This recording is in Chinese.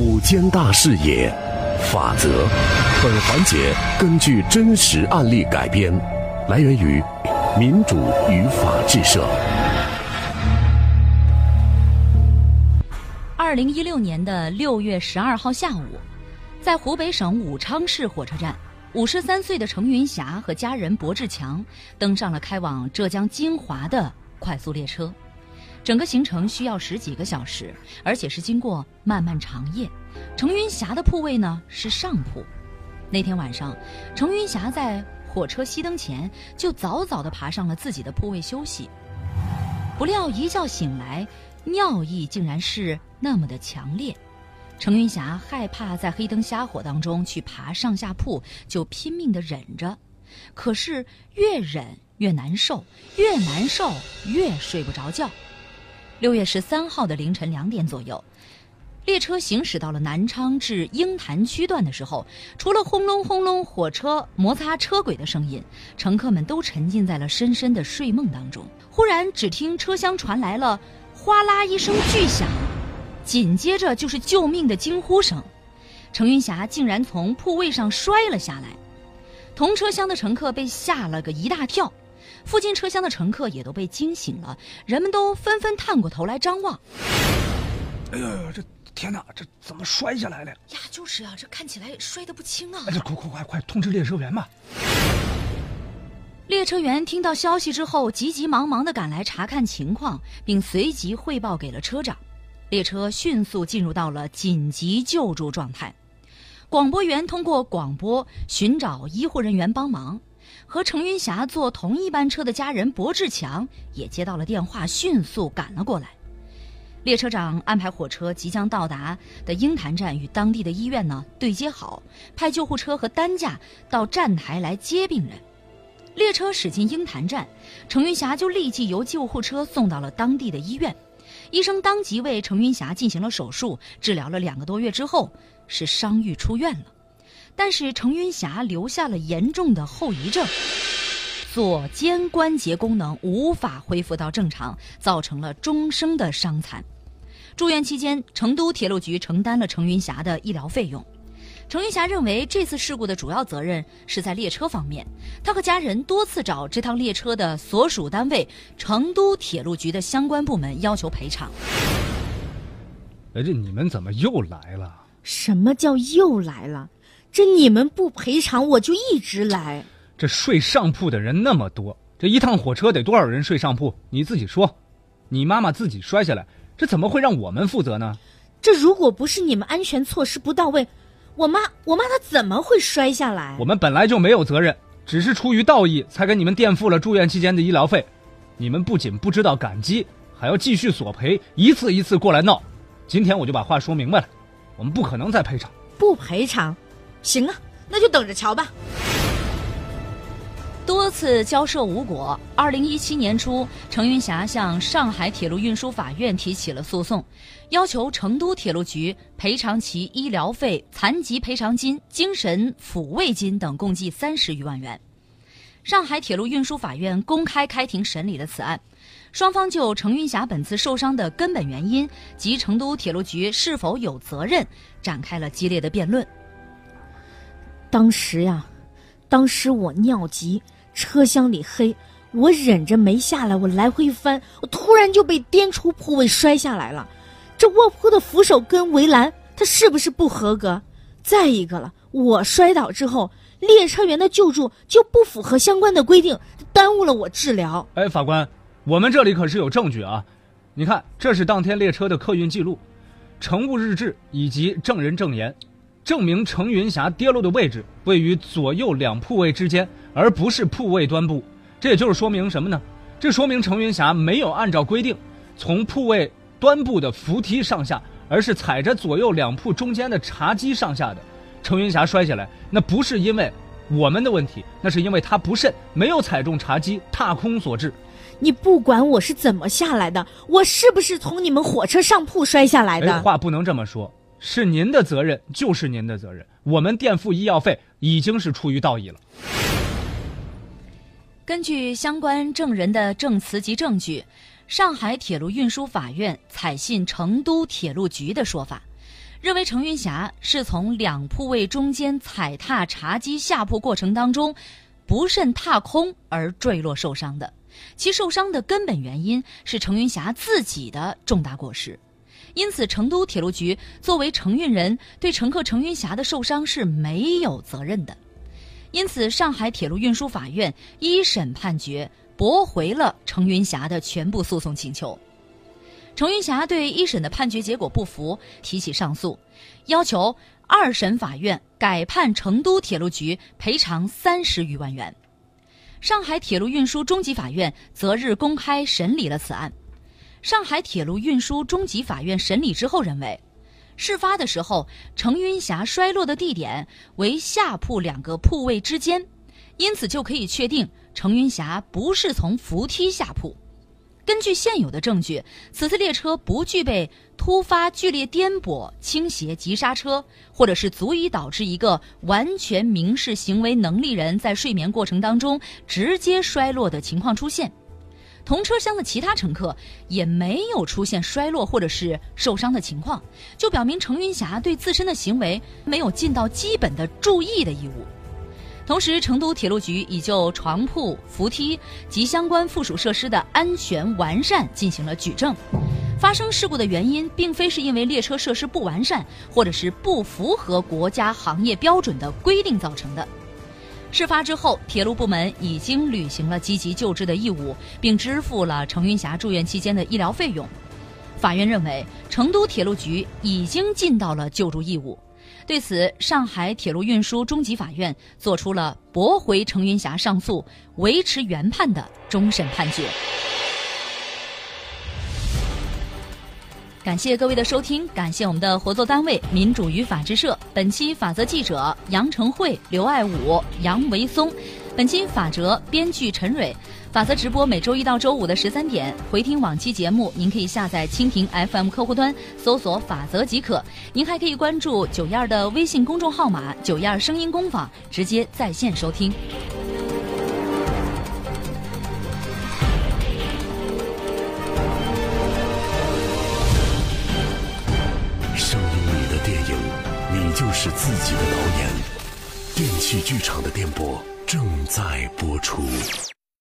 五间大视野，法则。本环节根据真实案例改编，来源于民主与法治社。二零一六年的六月十二号下午，在湖北省武昌市火车站，五十三岁的程云霞和家人柏志强登上了开往浙江金华的快速列车。整个行程需要十几个小时，而且是经过漫漫长夜。程云霞的铺位呢是上铺。那天晚上，程云霞在火车熄灯前就早早地爬上了自己的铺位休息。不料一觉醒来，尿意竟然是那么的强烈。程云霞害怕在黑灯瞎火当中去爬上下铺，就拼命地忍着。可是越忍越难受，越难受越睡不着觉。六月十三号的凌晨两点左右，列车行驶到了南昌至鹰潭区段的时候，除了轰隆轰隆火车摩擦车轨的声音，乘客们都沉浸在了深深的睡梦当中。忽然，只听车厢传来了哗啦一声巨响，紧接着就是救命的惊呼声，程云霞竟然从铺位上摔了下来，同车厢的乘客被吓了个一大跳。附近车厢的乘客也都被惊醒了，人们都纷纷探过头来张望。哎呦，这天哪，这怎么摔下来了？呀，就是啊，这看起来摔得不轻啊！哎，这快快快快，通知列车员吧！列车员听到消息之后，急急忙忙地赶来查看情况，并随即汇报给了车长。列车迅速进入到了紧急救助状态，广播员通过广播寻找医护人员帮忙。和程云霞坐同一班车的家人柏志强也接到了电话，迅速赶了过来。列车长安排火车即将到达的鹰潭站与当地的医院呢对接好，派救护车和担架到站台来接病人。列车驶进鹰潭站，程云霞就立即由救护车送到了当地的医院。医生当即为程云霞进行了手术，治疗了两个多月之后，是伤愈出院了。但是程云霞留下了严重的后遗症，左肩关节功能无法恢复到正常，造成了终生的伤残。住院期间，成都铁路局承担了程云霞的医疗费用。程云霞认为这次事故的主要责任是在列车方面，他和家人多次找这趟列车的所属单位成都铁路局的相关部门要求赔偿。哎，这你们怎么又来了？什么叫又来了？这你们不赔偿，我就一直来。这睡上铺的人那么多，这一趟火车得多少人睡上铺？你自己说。你妈妈自己摔下来，这怎么会让我们负责呢？这如果不是你们安全措施不到位，我妈我妈她怎么会摔下来？我们本来就没有责任，只是出于道义才给你们垫付了住院期间的医疗费。你们不仅不知道感激，还要继续索赔，一次一次过来闹。今天我就把话说明白了，我们不可能再赔偿。不赔偿。行啊，那就等着瞧吧。多次交涉无果，二零一七年初，程云霞向上海铁路运输法院提起了诉讼，要求成都铁路局赔偿其医疗费、残疾赔偿金、精神抚慰金等共计三十余万元。上海铁路运输法院公开开庭审理了此案，双方就程云霞本次受伤的根本原因及成都铁路局是否有责任展开了激烈的辩论。当时呀，当时我尿急，车厢里黑，我忍着没下来，我来回翻，我突然就被颠出铺位摔下来了。这卧铺的扶手跟围栏，它是不是不合格？再一个了，我摔倒之后，列车员的救助就不符合相关的规定，耽误了我治疗。哎，法官，我们这里可是有证据啊！你看，这是当天列车的客运记录、乘务日志以及证人证言。证明程云霞跌落的位置位于左右两铺位之间，而不是铺位端部。这也就是说明什么呢？这说明程云霞没有按照规定从铺位端部的扶梯上下，而是踩着左右两铺中间的茶几上下的。程云霞摔下来，那不是因为我们的问题，那是因为她不慎没有踩中茶几，踏空所致。你不管我是怎么下来的，我是不是从你们火车上铺摔下来的？话不能这么说。是您的责任，就是您的责任。我们垫付医药费已经是出于道义了。根据相关证人的证词及证据，上海铁路运输法院采信成都铁路局的说法，认为程云霞是从两铺位中间踩踏茶几下铺过程当中不慎踏空而坠落受伤的。其受伤的根本原因是程云霞自己的重大过失，因此成都铁路局作为承运人，对乘客程云霞的受伤是没有责任的。因此，上海铁路运输法院一审判决驳回了程云霞的全部诉讼请求。程云霞对一审的判决结果不服，提起上诉，要求二审法院改判成都铁路局赔偿三十余万元。上海铁路运输中级法院择日公开审理了此案。上海铁路运输中级法院审理之后认为，事发的时候程云霞摔落的地点为下铺两个铺位之间，因此就可以确定程云霞不是从扶梯下铺。根据现有的证据，此次列车不具备突发剧烈颠簸、倾斜、急刹车，或者是足以导致一个完全明示行为能力人在睡眠过程当中直接摔落的情况出现。同车厢的其他乘客也没有出现摔落或者是受伤的情况，就表明程云霞对自身的行为没有尽到基本的注意的义务。同时，成都铁路局已就床铺、扶梯及相关附属设施的安全完善进行了举证。发生事故的原因，并非是因为列车设施不完善，或者是不符合国家行业标准的规定造成的。事发之后，铁路部门已经履行了积极救治的义务，并支付了程云霞住院期间的医疗费用。法院认为，成都铁路局已经尽到了救助义务。对此，上海铁路运输中级法院作出了驳回程云霞上诉、维持原判的终审判决。感谢各位的收听，感谢我们的合作单位民主与法制社。本期法则记者杨成慧、刘爱武、杨维松。本期法则编剧陈蕊。法则直播每周一到周五的十三点，回听往期节目，您可以下载蜻蜓 FM 客户端搜索“法则”即可。您还可以关注九燕的微信公众号码“九燕声音工坊”，直接在线收听。自己的导演。电器剧场的电波正在播出。